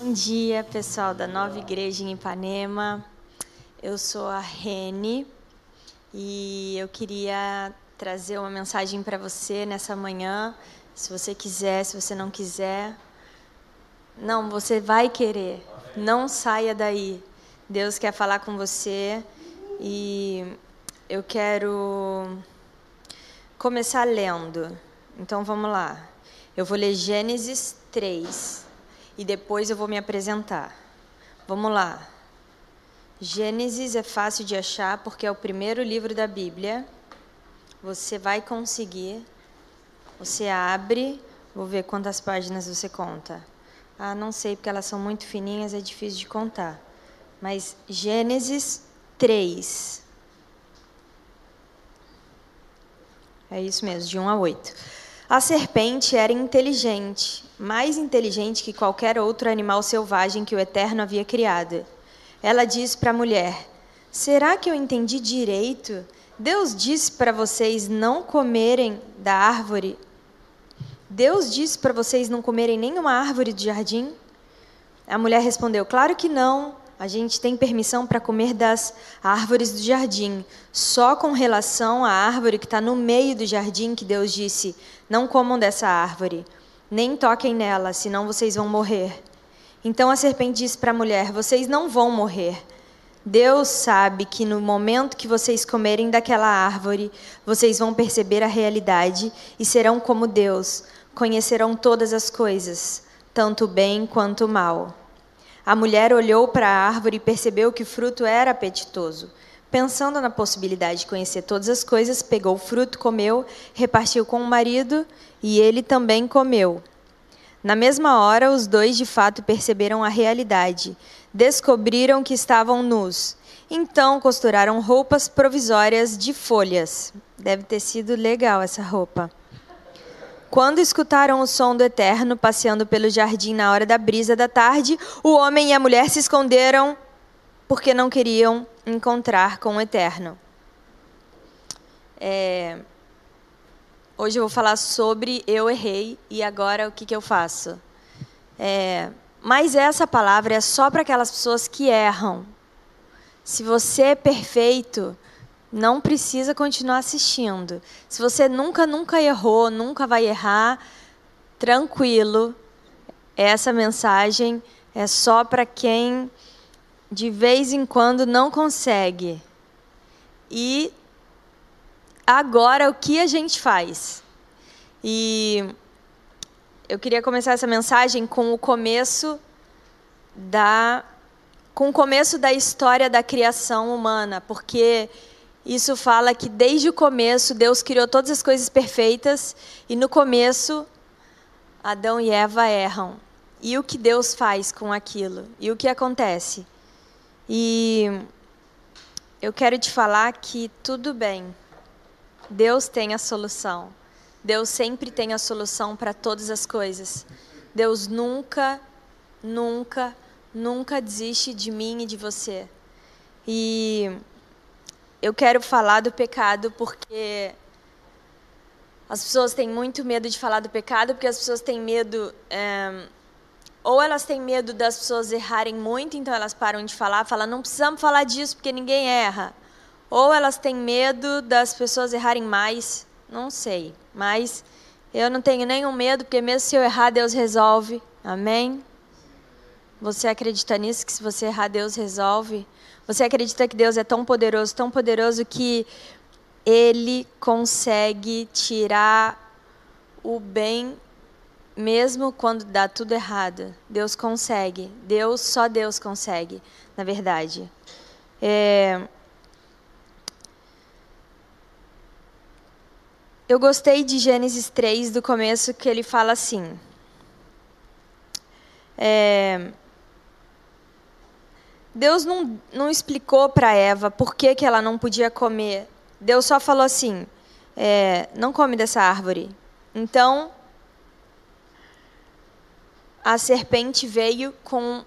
Bom dia, pessoal da Nova Igreja em Ipanema. Eu sou a Rene e eu queria trazer uma mensagem para você nessa manhã. Se você quiser, se você não quiser. Não, você vai querer. Não saia daí. Deus quer falar com você e eu quero começar lendo. Então vamos lá. Eu vou ler Gênesis 3 e depois eu vou me apresentar. Vamos lá. Gênesis é fácil de achar porque é o primeiro livro da Bíblia. Você vai conseguir. Você abre, vou ver quantas páginas você conta. Ah, não sei porque elas são muito fininhas, é difícil de contar. Mas Gênesis 3. É isso mesmo, de 1 a 8. A serpente era inteligente, mais inteligente que qualquer outro animal selvagem que o Eterno havia criado. Ela disse para a mulher: Será que eu entendi direito? Deus disse para vocês não comerem da árvore. Deus disse para vocês não comerem nenhuma árvore do jardim? A mulher respondeu: Claro que não. A gente tem permissão para comer das árvores do jardim, só com relação à árvore que está no meio do jardim, que Deus disse: Não comam dessa árvore, nem toquem nela, senão vocês vão morrer. Então a serpente disse para a mulher: Vocês não vão morrer. Deus sabe que no momento que vocês comerem daquela árvore, vocês vão perceber a realidade e serão como Deus, conhecerão todas as coisas, tanto o bem quanto o mal. A mulher olhou para a árvore e percebeu que o fruto era apetitoso. Pensando na possibilidade de conhecer todas as coisas, pegou o fruto, comeu, repartiu com o marido e ele também comeu. Na mesma hora, os dois de fato perceberam a realidade. Descobriram que estavam nus. Então costuraram roupas provisórias de folhas. Deve ter sido legal essa roupa. Quando escutaram o som do Eterno passeando pelo jardim na hora da brisa da tarde, o homem e a mulher se esconderam porque não queriam encontrar com o Eterno. É... Hoje eu vou falar sobre eu errei e agora o que, que eu faço. É, mas essa palavra é só para aquelas pessoas que erram. Se você é perfeito, não precisa continuar assistindo. Se você nunca, nunca errou, nunca vai errar, tranquilo. Essa mensagem é só para quem de vez em quando não consegue. E agora o que a gente faz? E eu queria começar essa mensagem com o começo da com o começo da história da criação humana, porque isso fala que desde o começo Deus criou todas as coisas perfeitas e no começo Adão e Eva erram. E o que Deus faz com aquilo? E o que acontece? E eu quero te falar que tudo bem. Deus tem a solução. Deus sempre tem a solução para todas as coisas. Deus nunca, nunca, nunca desiste de mim e de você. E eu quero falar do pecado porque as pessoas têm muito medo de falar do pecado porque as pessoas têm medo. É, ou elas têm medo das pessoas errarem muito, então elas param de falar, falam, não precisamos falar disso porque ninguém erra. Ou elas têm medo das pessoas errarem mais, não sei. Mas eu não tenho nenhum medo, porque mesmo se eu errar, Deus resolve. Amém? Você acredita nisso, que se você errar, Deus resolve? Você acredita que Deus é tão poderoso, tão poderoso que Ele consegue tirar o bem mesmo quando dá tudo errado? Deus consegue. Deus, só Deus consegue, na verdade. É, Eu gostei de Gênesis 3, do começo, que ele fala assim. É, Deus não, não explicou para Eva por que, que ela não podia comer. Deus só falou assim: é, não come dessa árvore. Então, a serpente veio com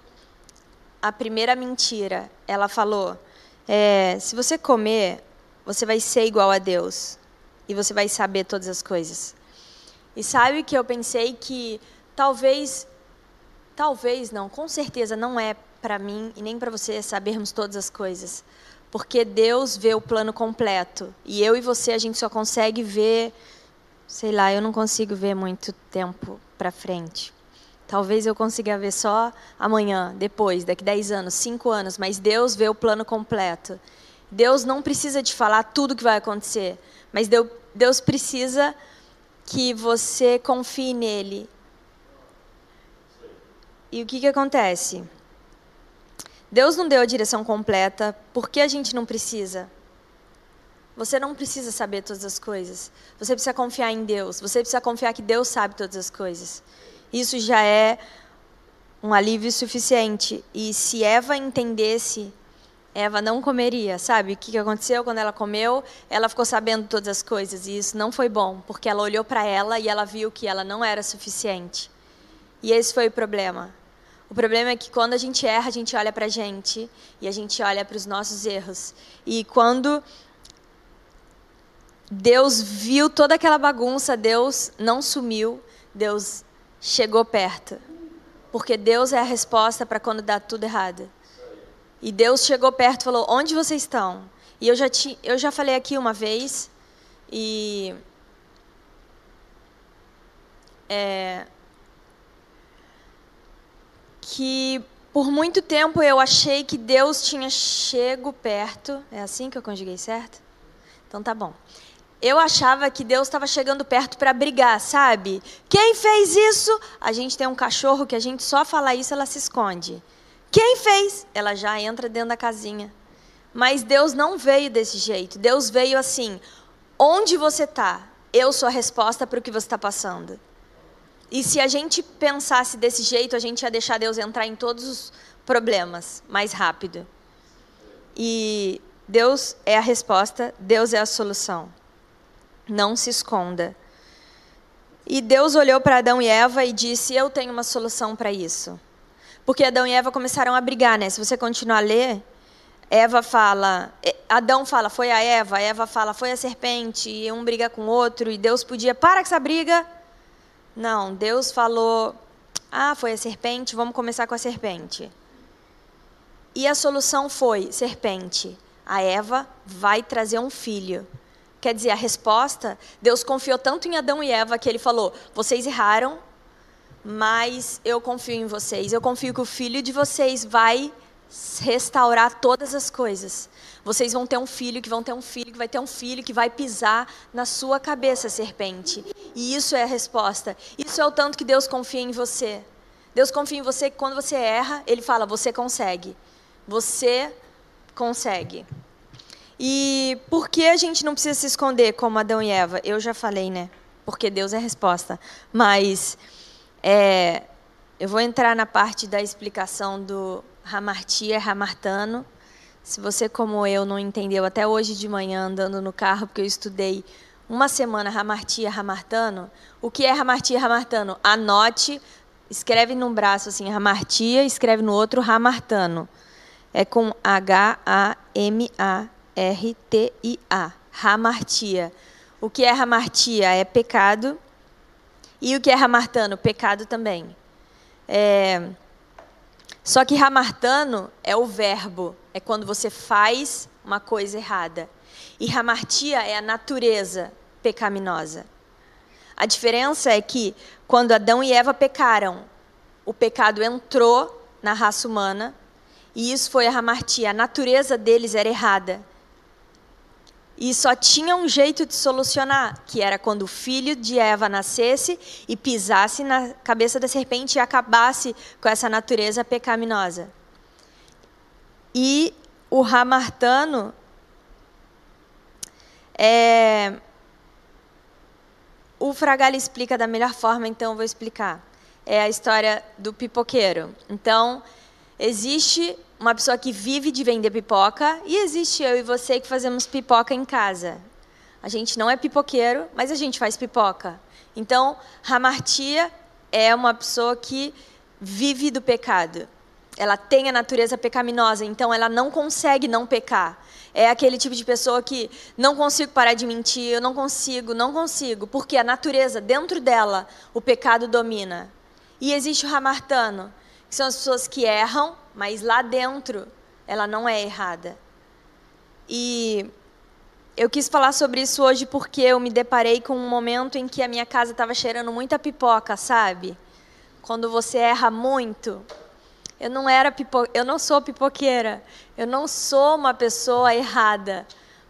a primeira mentira. Ela falou: é, se você comer, você vai ser igual a Deus e você vai saber todas as coisas. E sabe que eu pensei que talvez talvez não, com certeza não é para mim e nem para você sabermos todas as coisas. Porque Deus vê o plano completo. E eu e você, a gente só consegue ver, sei lá, eu não consigo ver muito tempo para frente. Talvez eu consiga ver só amanhã, depois, daqui 10 anos, 5 anos, mas Deus vê o plano completo. Deus não precisa te falar tudo o que vai acontecer, mas Deus precisa que você confie nele. E o que, que acontece? Deus não deu a direção completa, por que a gente não precisa? Você não precisa saber todas as coisas. Você precisa confiar em Deus. Você precisa confiar que Deus sabe todas as coisas. Isso já é um alívio suficiente. E se Eva entendesse, Eva não comeria, sabe? O que aconteceu quando ela comeu? Ela ficou sabendo todas as coisas e isso não foi bom, porque ela olhou para ela e ela viu que ela não era suficiente. E esse foi o problema. O problema é que quando a gente erra, a gente olha para a gente e a gente olha para os nossos erros. E quando Deus viu toda aquela bagunça, Deus não sumiu, Deus chegou perto. Porque Deus é a resposta para quando dá tudo errado. E Deus chegou perto e falou: Onde vocês estão? E eu já, eu já falei aqui uma vez, e. É, que por muito tempo eu achei que Deus tinha chego perto. É assim que eu conjuguei certo? Então tá bom. Eu achava que Deus estava chegando perto para brigar, sabe? Quem fez isso? A gente tem um cachorro que a gente só fala isso, ela se esconde. Quem fez? Ela já entra dentro da casinha. Mas Deus não veio desse jeito. Deus veio assim: onde você está? Eu sou a resposta para o que você está passando. E se a gente pensasse desse jeito, a gente ia deixar Deus entrar em todos os problemas mais rápido. E Deus é a resposta, Deus é a solução. Não se esconda. E Deus olhou para Adão e Eva e disse: Eu tenho uma solução para isso. Porque Adão e Eva começaram a brigar, né? Se você continuar a ler, Eva fala, Adão fala, foi a Eva, Eva fala, foi a serpente, e um briga com o outro, e Deus podia, para com essa briga, não, Deus falou: ah, foi a serpente, vamos começar com a serpente. E a solução foi: serpente, a Eva vai trazer um filho. Quer dizer, a resposta, Deus confiou tanto em Adão e Eva que ele falou: vocês erraram, mas eu confio em vocês. Eu confio que o filho de vocês vai restaurar todas as coisas. Vocês vão ter um filho que vão ter um filho que vai ter um filho que vai pisar na sua cabeça, serpente. E isso é a resposta. Isso é o tanto que Deus confia em você. Deus confia em você que quando você erra, Ele fala: você consegue. Você consegue. E por que a gente não precisa se esconder como Adão e Eva? Eu já falei, né? Porque Deus é a resposta. Mas é, eu vou entrar na parte da explicação do Ramartia Ramartano. Se você, como eu, não entendeu até hoje de manhã andando no carro, porque eu estudei uma semana Ramartia Ramartano, o que é Ramartia Ramartano? Anote, escreve num braço assim, Ramartia, escreve no outro Ramartano. É com H-A-M-A-R-T-I-A. Ramartia. O que é Ramartia? É pecado. E o que é Ramartano? Pecado também. É... Só que Ramartano é o verbo, é quando você faz uma coisa errada. E Ramartia é a natureza pecaminosa. A diferença é que quando Adão e Eva pecaram, o pecado entrou na raça humana e isso foi a Ramartia. A natureza deles era errada. E só tinha um jeito de solucionar, que era quando o filho de Eva nascesse e pisasse na cabeça da serpente e acabasse com essa natureza pecaminosa. E o Ramartano é... O Fragalli explica da melhor forma, então eu vou explicar. É a história do pipoqueiro. Então, existe uma pessoa que vive de vender pipoca e existe eu e você que fazemos pipoca em casa. A gente não é pipoqueiro, mas a gente faz pipoca. Então, Ramartia é uma pessoa que vive do pecado. Ela tem a natureza pecaminosa, então ela não consegue não pecar. É aquele tipo de pessoa que não consigo parar de mentir, eu não consigo, não consigo, porque a natureza dentro dela, o pecado domina. E existe o Ramartano, que são as pessoas que erram, mas lá dentro ela não é errada. E eu quis falar sobre isso hoje porque eu me deparei com um momento em que a minha casa estava cheirando muita pipoca, sabe? Quando você erra muito. Eu não era pipo... eu não sou pipoqueira. Eu não sou uma pessoa errada,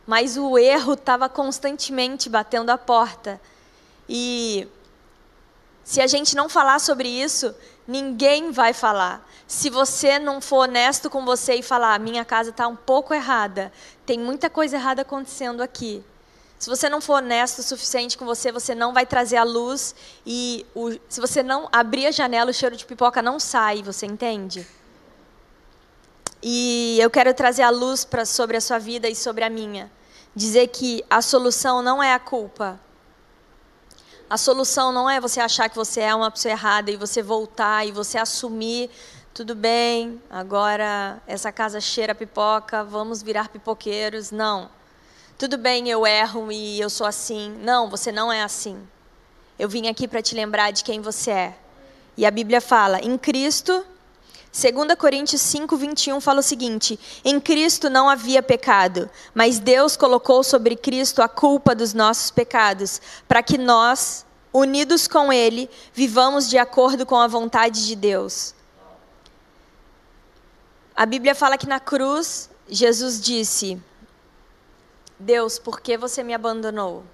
mas o erro estava constantemente batendo a porta. E se a gente não falar sobre isso, ninguém vai falar. Se você não for honesto com você e falar, minha casa está um pouco errada, tem muita coisa errada acontecendo aqui. Se você não for honesto o suficiente com você, você não vai trazer a luz e o, se você não abrir a janela, o cheiro de pipoca não sai, você entende? E eu quero trazer a luz pra, sobre a sua vida e sobre a minha. Dizer que a solução não é a culpa, a solução não é você achar que você é uma pessoa errada e você voltar e você assumir, tudo bem, agora essa casa cheira pipoca, vamos virar pipoqueiros. Não. Tudo bem, eu erro e eu sou assim. Não, você não é assim. Eu vim aqui para te lembrar de quem você é. E a Bíblia fala: em Cristo 2 Coríntios 5, 21 fala o seguinte: Em Cristo não havia pecado, mas Deus colocou sobre Cristo a culpa dos nossos pecados, para que nós, unidos com Ele, vivamos de acordo com a vontade de Deus. A Bíblia fala que na cruz, Jesus disse: Deus, por que você me abandonou?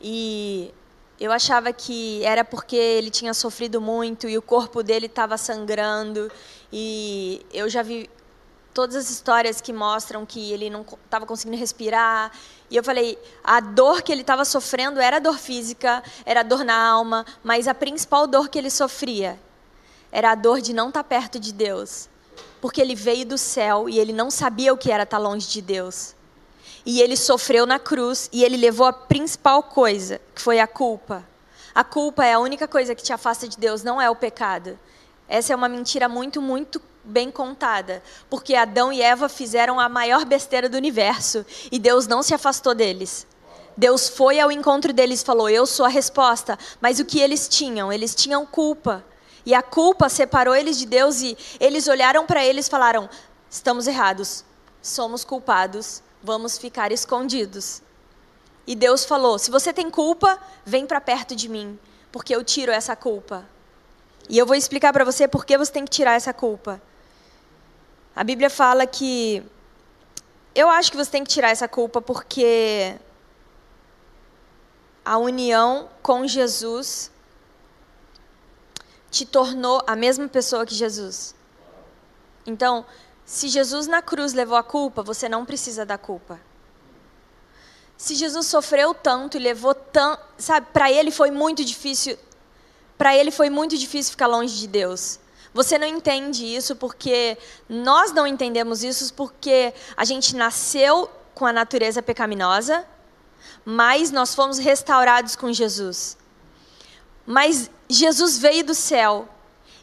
E eu achava que era porque ele tinha sofrido muito e o corpo dele estava sangrando. E eu já vi todas as histórias que mostram que ele não estava conseguindo respirar. E eu falei, a dor que ele estava sofrendo era dor física, era dor na alma, mas a principal dor que ele sofria era a dor de não estar tá perto de Deus. Porque ele veio do céu e ele não sabia o que era estar tá longe de Deus. E ele sofreu na cruz e ele levou a principal coisa, que foi a culpa. A culpa é a única coisa que te afasta de Deus, não é o pecado. Essa é uma mentira muito, muito bem contada, porque Adão e Eva fizeram a maior besteira do universo e Deus não se afastou deles. Deus foi ao encontro deles e falou: Eu sou a resposta. Mas o que eles tinham? Eles tinham culpa. E a culpa separou eles de Deus e eles olharam para eles e falaram: Estamos errados, somos culpados, vamos ficar escondidos. E Deus falou: Se você tem culpa, vem para perto de mim, porque eu tiro essa culpa. E eu vou explicar para você por que você tem que tirar essa culpa. A Bíblia fala que eu acho que você tem que tirar essa culpa porque a união com Jesus te tornou a mesma pessoa que Jesus. Então, se Jesus na cruz levou a culpa, você não precisa da culpa. Se Jesus sofreu tanto e levou tanto, sabe, para ele foi muito difícil para ele foi muito difícil ficar longe de Deus. Você não entende isso porque nós não entendemos isso porque a gente nasceu com a natureza pecaminosa, mas nós fomos restaurados com Jesus. Mas Jesus veio do céu.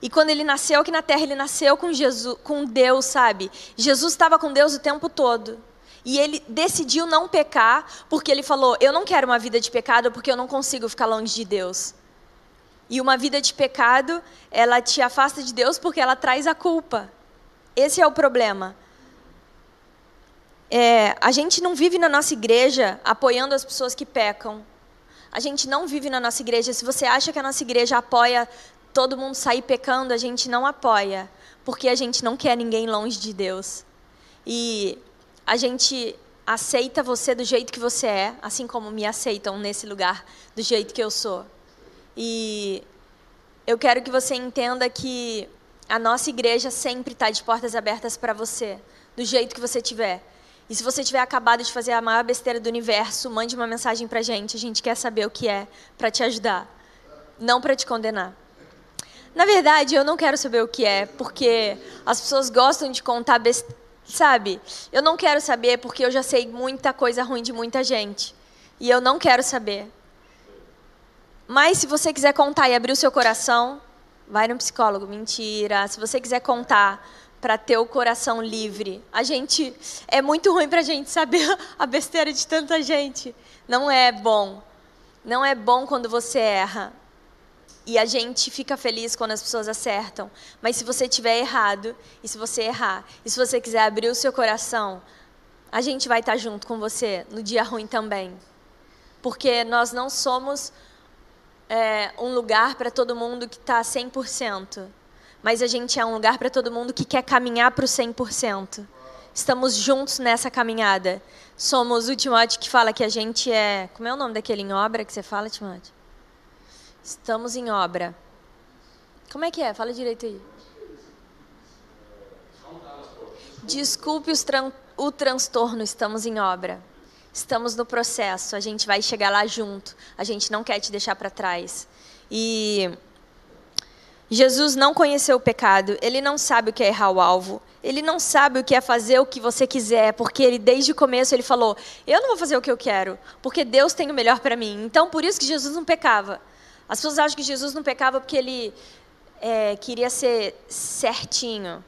E quando ele nasceu aqui na terra, ele nasceu com Jesus, com Deus, sabe? Jesus estava com Deus o tempo todo. E ele decidiu não pecar, porque ele falou: "Eu não quero uma vida de pecado porque eu não consigo ficar longe de Deus". E uma vida de pecado, ela te afasta de Deus porque ela traz a culpa. Esse é o problema. É, a gente não vive na nossa igreja apoiando as pessoas que pecam. A gente não vive na nossa igreja. Se você acha que a nossa igreja apoia todo mundo sair pecando, a gente não apoia. Porque a gente não quer ninguém longe de Deus. E a gente aceita você do jeito que você é, assim como me aceitam nesse lugar do jeito que eu sou. E eu quero que você entenda que a nossa igreja sempre está de portas abertas para você, do jeito que você tiver. E se você tiver acabado de fazer a maior besteira do universo, mande uma mensagem para a gente. A gente quer saber o que é para te ajudar, não para te condenar. Na verdade, eu não quero saber o que é, porque as pessoas gostam de contar besteira. Sabe? Eu não quero saber porque eu já sei muita coisa ruim de muita gente. E eu não quero saber. Mas se você quiser contar e abrir o seu coração, vai no psicólogo. Mentira. Se você quiser contar para ter o coração livre, a gente é muito ruim para a gente saber a besteira de tanta gente. Não é bom. Não é bom quando você erra. E a gente fica feliz quando as pessoas acertam. Mas se você tiver errado, e se você errar, e se você quiser abrir o seu coração, a gente vai estar junto com você no dia ruim também. Porque nós não somos é, um lugar para todo mundo que está 100%. Mas a gente é um lugar para todo mundo que quer caminhar para o 100%. Estamos juntos nessa caminhada. Somos o Timóteo que fala que a gente é. Como é o nome daquele em obra que você fala, Timóteo? Estamos em obra. Como é que é? Fala direito aí. Desculpe tran o transtorno, estamos em obra. Estamos no processo, a gente vai chegar lá junto. A gente não quer te deixar para trás. E Jesus não conheceu o pecado, ele não sabe o que é errar o alvo, ele não sabe o que é fazer o que você quiser, porque ele desde o começo ele falou: "Eu não vou fazer o que eu quero, porque Deus tem o melhor para mim". Então por isso que Jesus não pecava. As pessoas acham que Jesus não pecava porque ele é, queria ser certinho.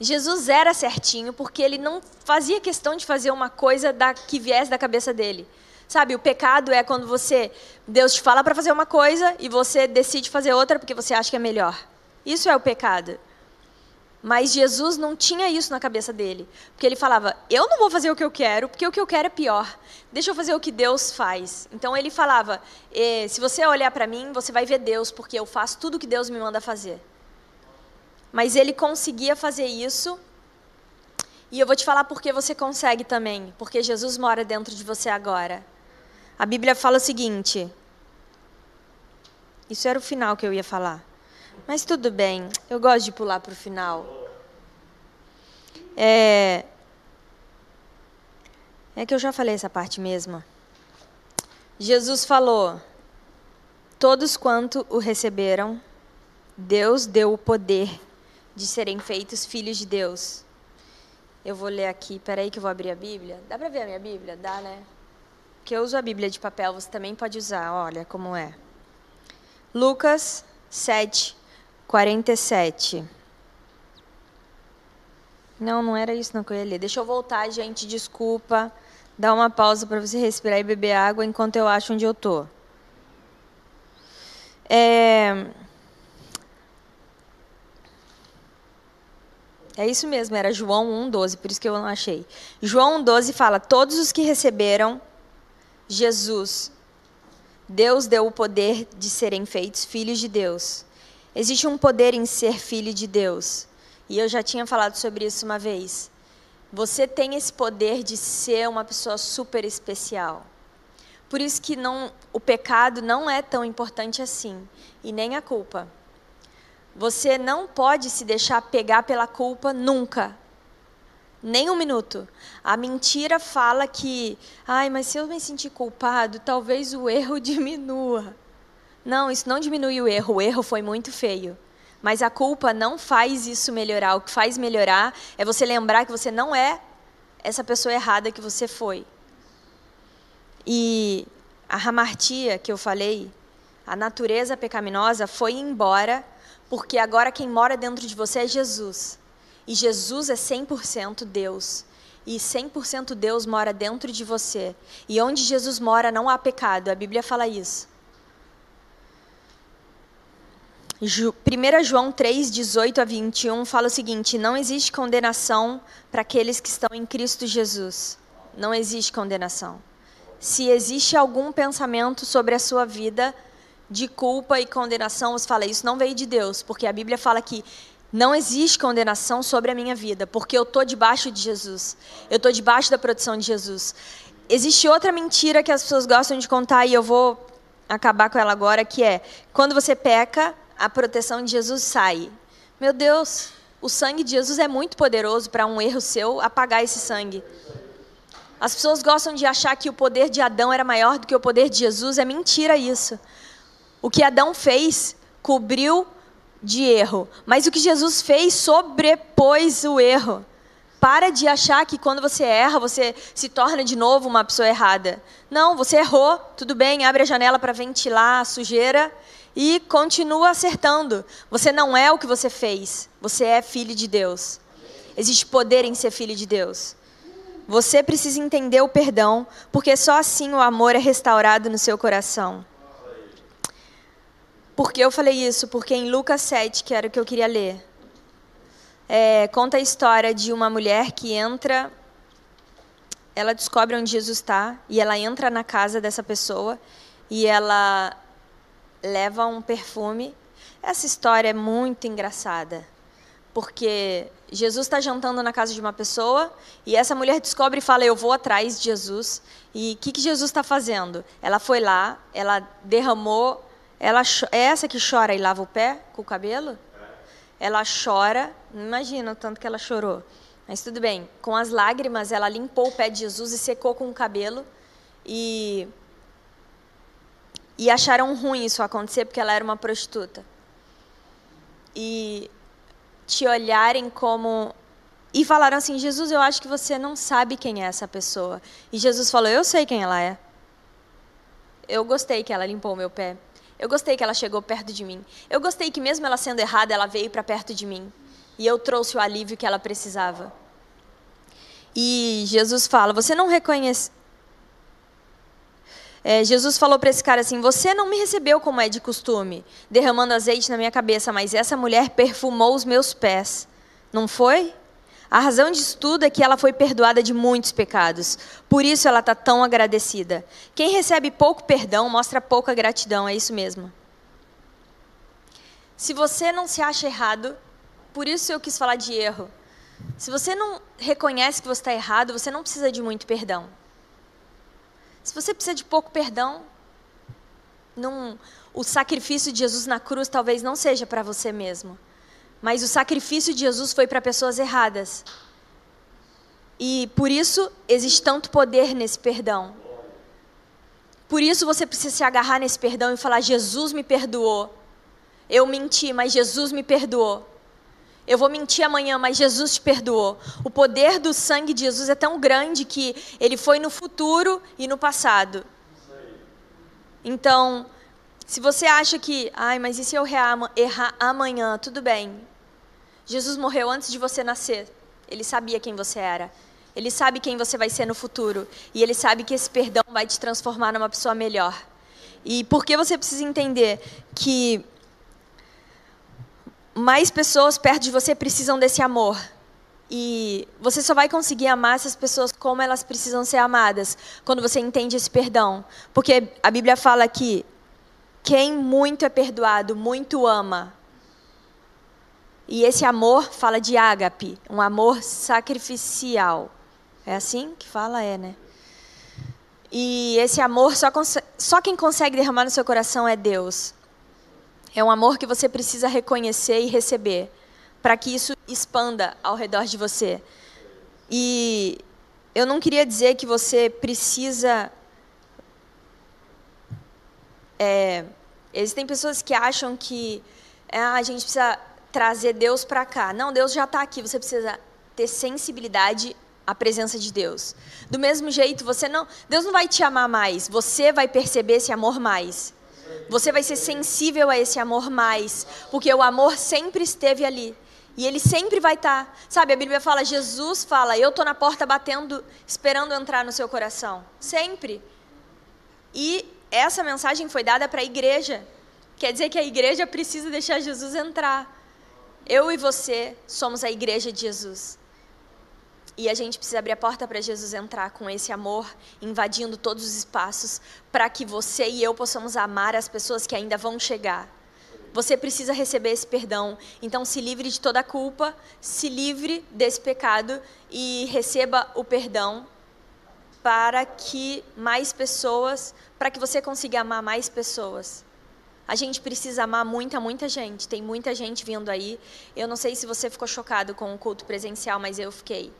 Jesus era certinho porque ele não fazia questão de fazer uma coisa da, que viesse da cabeça dele. Sabe, o pecado é quando você Deus te fala para fazer uma coisa e você decide fazer outra porque você acha que é melhor. Isso é o pecado. Mas Jesus não tinha isso na cabeça dele. Porque ele falava: Eu não vou fazer o que eu quero, porque o que eu quero é pior. Deixa eu fazer o que Deus faz. Então ele falava: Se você olhar para mim, você vai ver Deus, porque eu faço tudo o que Deus me manda fazer. Mas ele conseguia fazer isso. E eu vou te falar por que você consegue também. Porque Jesus mora dentro de você agora. A Bíblia fala o seguinte. Isso era o final que eu ia falar. Mas tudo bem, eu gosto de pular para o final. É... é que eu já falei essa parte mesmo. Jesus falou: Todos quanto o receberam, Deus deu o poder de serem feitos filhos de Deus. Eu vou ler aqui, peraí que eu vou abrir a Bíblia. Dá para ver a minha Bíblia? Dá, né? Porque eu uso a Bíblia de papel, você também pode usar, olha como é. Lucas 7, 47. Não, não era isso não que eu ia ler. Deixa eu voltar, gente, desculpa. Dá uma pausa para você respirar e beber água enquanto eu acho onde eu tô. É... É isso mesmo, era João 1,12, por isso que eu não achei. João 1,12 fala: Todos os que receberam Jesus, Deus deu o poder de serem feitos filhos de Deus. Existe um poder em ser filho de Deus. E eu já tinha falado sobre isso uma vez. Você tem esse poder de ser uma pessoa super especial. Por isso que não, o pecado não é tão importante assim, e nem a culpa. Você não pode se deixar pegar pela culpa nunca. Nem um minuto. A mentira fala que, ai, mas se eu me sentir culpado, talvez o erro diminua. Não, isso não diminui o erro. O erro foi muito feio. Mas a culpa não faz isso melhorar. O que faz melhorar é você lembrar que você não é essa pessoa errada que você foi. E a ramartia que eu falei, a natureza pecaminosa foi embora, porque agora quem mora dentro de você é Jesus. E Jesus é 100% Deus. E 100% Deus mora dentro de você. E onde Jesus mora não há pecado. A Bíblia fala isso. 1 João 3, 18 a 21 fala o seguinte: Não existe condenação para aqueles que estão em Cristo Jesus. Não existe condenação. Se existe algum pensamento sobre a sua vida de culpa e condenação, você fala: Isso não veio de Deus, porque a Bíblia fala que não existe condenação sobre a minha vida, porque eu estou debaixo de Jesus. Eu estou debaixo da proteção de Jesus. Existe outra mentira que as pessoas gostam de contar e eu vou acabar com ela agora, que é quando você peca, a proteção de Jesus sai. Meu Deus, o sangue de Jesus é muito poderoso para um erro seu apagar esse sangue. As pessoas gostam de achar que o poder de Adão era maior do que o poder de Jesus. É mentira isso. O que Adão fez cobriu de erro, mas o que Jesus fez sobrepôs o erro. Para de achar que quando você erra, você se torna de novo uma pessoa errada. Não, você errou, tudo bem, abre a janela para ventilar a sujeira e continua acertando. Você não é o que você fez, você é filho de Deus. Existe poder em ser filho de Deus. Você precisa entender o perdão, porque só assim o amor é restaurado no seu coração. Por que eu falei isso? Porque em Lucas 7, que era o que eu queria ler, é, conta a história de uma mulher que entra, ela descobre onde Jesus está e ela entra na casa dessa pessoa e ela leva um perfume. Essa história é muito engraçada, porque Jesus está jantando na casa de uma pessoa e essa mulher descobre e fala: Eu vou atrás de Jesus. E o que, que Jesus está fazendo? Ela foi lá, ela derramou. Ela, é essa que chora e lava o pé com o cabelo? Ela chora, imagina o tanto que ela chorou. Mas tudo bem, com as lágrimas, ela limpou o pé de Jesus e secou com o cabelo. E, e acharam ruim isso acontecer porque ela era uma prostituta. E te olharem como. E falaram assim: Jesus, eu acho que você não sabe quem é essa pessoa. E Jesus falou: Eu sei quem ela é. Eu gostei que ela limpou o meu pé. Eu gostei que ela chegou perto de mim. Eu gostei que, mesmo ela sendo errada, ela veio para perto de mim. E eu trouxe o alívio que ela precisava. E Jesus fala: Você não reconhece. É, Jesus falou para esse cara assim: Você não me recebeu como é de costume, derramando azeite na minha cabeça, mas essa mulher perfumou os meus pés. Não foi? A razão disso tudo é que ela foi perdoada de muitos pecados. Por isso ela está tão agradecida. Quem recebe pouco perdão mostra pouca gratidão, é isso mesmo. Se você não se acha errado, por isso eu quis falar de erro. Se você não reconhece que você está errado, você não precisa de muito perdão. Se você precisa de pouco perdão, o sacrifício de Jesus na cruz talvez não seja para você mesmo. Mas o sacrifício de Jesus foi para pessoas erradas. E por isso existe tanto poder nesse perdão. Por isso você precisa se agarrar nesse perdão e falar: Jesus me perdoou. Eu menti, mas Jesus me perdoou. Eu vou mentir amanhã, mas Jesus te perdoou. O poder do sangue de Jesus é tão grande que ele foi no futuro e no passado. Então, se você acha que, ai, mas e se eu errar amanhã? Tudo bem. Jesus morreu antes de você nascer. Ele sabia quem você era. Ele sabe quem você vai ser no futuro. E ele sabe que esse perdão vai te transformar numa pessoa melhor. E por que você precisa entender que mais pessoas perto de você precisam desse amor? E você só vai conseguir amar essas pessoas como elas precisam ser amadas, quando você entende esse perdão. Porque a Bíblia fala que quem muito é perdoado, muito ama. E esse amor fala de ágape, um amor sacrificial. É assim que fala? É, né? E esse amor, só, só quem consegue derramar no seu coração é Deus. É um amor que você precisa reconhecer e receber, para que isso expanda ao redor de você. E eu não queria dizer que você precisa. É, existem pessoas que acham que ah, a gente precisa trazer Deus para cá. Não, Deus já está aqui. Você precisa ter sensibilidade à presença de Deus. Do mesmo jeito, você não, Deus não vai te amar mais. Você vai perceber esse amor mais. Você vai ser sensível a esse amor mais, porque o amor sempre esteve ali. E ele sempre vai estar. Tá. Sabe, a Bíblia fala, Jesus fala, eu estou na porta batendo, esperando entrar no seu coração. Sempre. E essa mensagem foi dada para a igreja. Quer dizer que a igreja precisa deixar Jesus entrar. Eu e você somos a igreja de Jesus. E a gente precisa abrir a porta para Jesus entrar com esse amor, invadindo todos os espaços, para que você e eu possamos amar as pessoas que ainda vão chegar. Você precisa receber esse perdão. Então, se livre de toda a culpa, se livre desse pecado e receba o perdão para que mais pessoas, para que você consiga amar mais pessoas. A gente precisa amar muita, muita gente. Tem muita gente vindo aí. Eu não sei se você ficou chocado com o culto presencial, mas eu fiquei.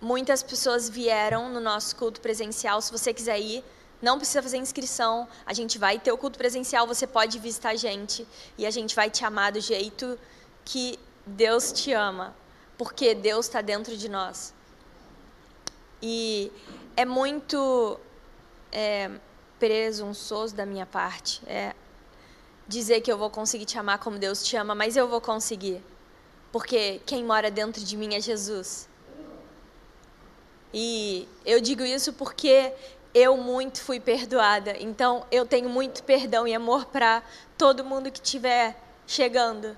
Muitas pessoas vieram no nosso culto presencial. Se você quiser ir, não precisa fazer inscrição. A gente vai ter o culto presencial, você pode visitar a gente. E a gente vai te amar do jeito que Deus te ama. Porque Deus está dentro de nós. E é muito. É, presunçoso da minha parte é dizer que eu vou conseguir te amar como Deus te ama, mas eu vou conseguir. Porque quem mora dentro de mim é Jesus. E eu digo isso porque eu muito fui perdoada. Então eu tenho muito perdão e amor para todo mundo que estiver chegando.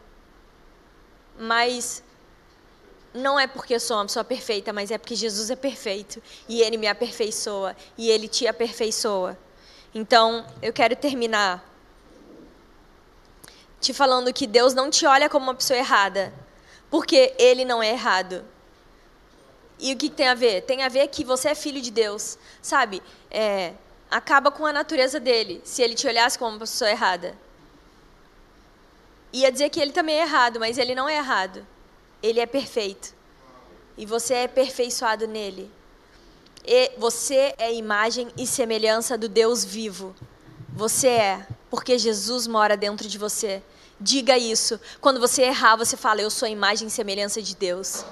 Mas não é porque eu sou uma pessoa perfeita, mas é porque Jesus é perfeito e ele me aperfeiçoa e ele te aperfeiçoa. Então, eu quero terminar te falando que Deus não te olha como uma pessoa errada, porque ele não é errado. E o que tem a ver? Tem a ver que você é filho de Deus, sabe? É, acaba com a natureza dele, se ele te olhasse como uma pessoa errada. Ia dizer que ele também é errado, mas ele não é errado. Ele é perfeito. E você é aperfeiçoado nele. E você é imagem e semelhança do Deus vivo. Você é, porque Jesus mora dentro de você. Diga isso. Quando você errar, você fala: Eu sou a imagem e semelhança de Deus.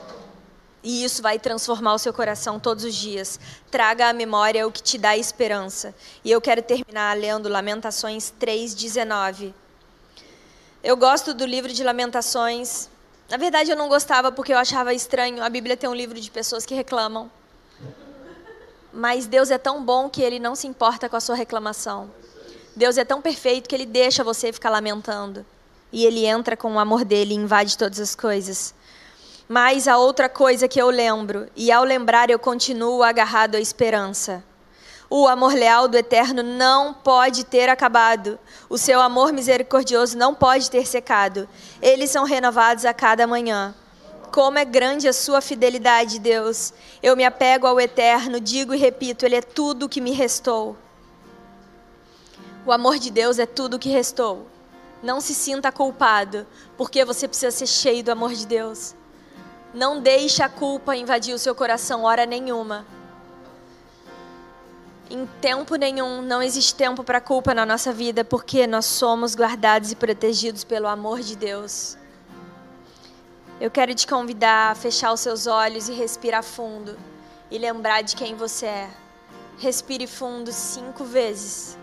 E isso vai transformar o seu coração todos os dias. Traga à memória o que te dá esperança. E eu quero terminar lendo Lamentações 3:19. Eu gosto do livro de Lamentações. Na verdade, eu não gostava porque eu achava estranho a Bíblia ter um livro de pessoas que reclamam. Mas Deus é tão bom que ele não se importa com a sua reclamação. Deus é tão perfeito que ele deixa você ficar lamentando. E ele entra com o amor dele e invade todas as coisas. Mas a outra coisa que eu lembro, e ao lembrar eu continuo agarrado à esperança. O amor leal do Eterno não pode ter acabado. O seu amor misericordioso não pode ter secado. Eles são renovados a cada manhã. Como é grande a sua fidelidade, Deus. Eu me apego ao Eterno, digo e repito, Ele é tudo o que me restou. O amor de Deus é tudo o que restou. Não se sinta culpado, porque você precisa ser cheio do amor de Deus. Não deixe a culpa invadir o seu coração hora nenhuma. Em tempo nenhum, não existe tempo para culpa na nossa vida, porque nós somos guardados e protegidos pelo amor de Deus. Eu quero te convidar a fechar os seus olhos e respirar fundo e lembrar de quem você é. Respire fundo cinco vezes.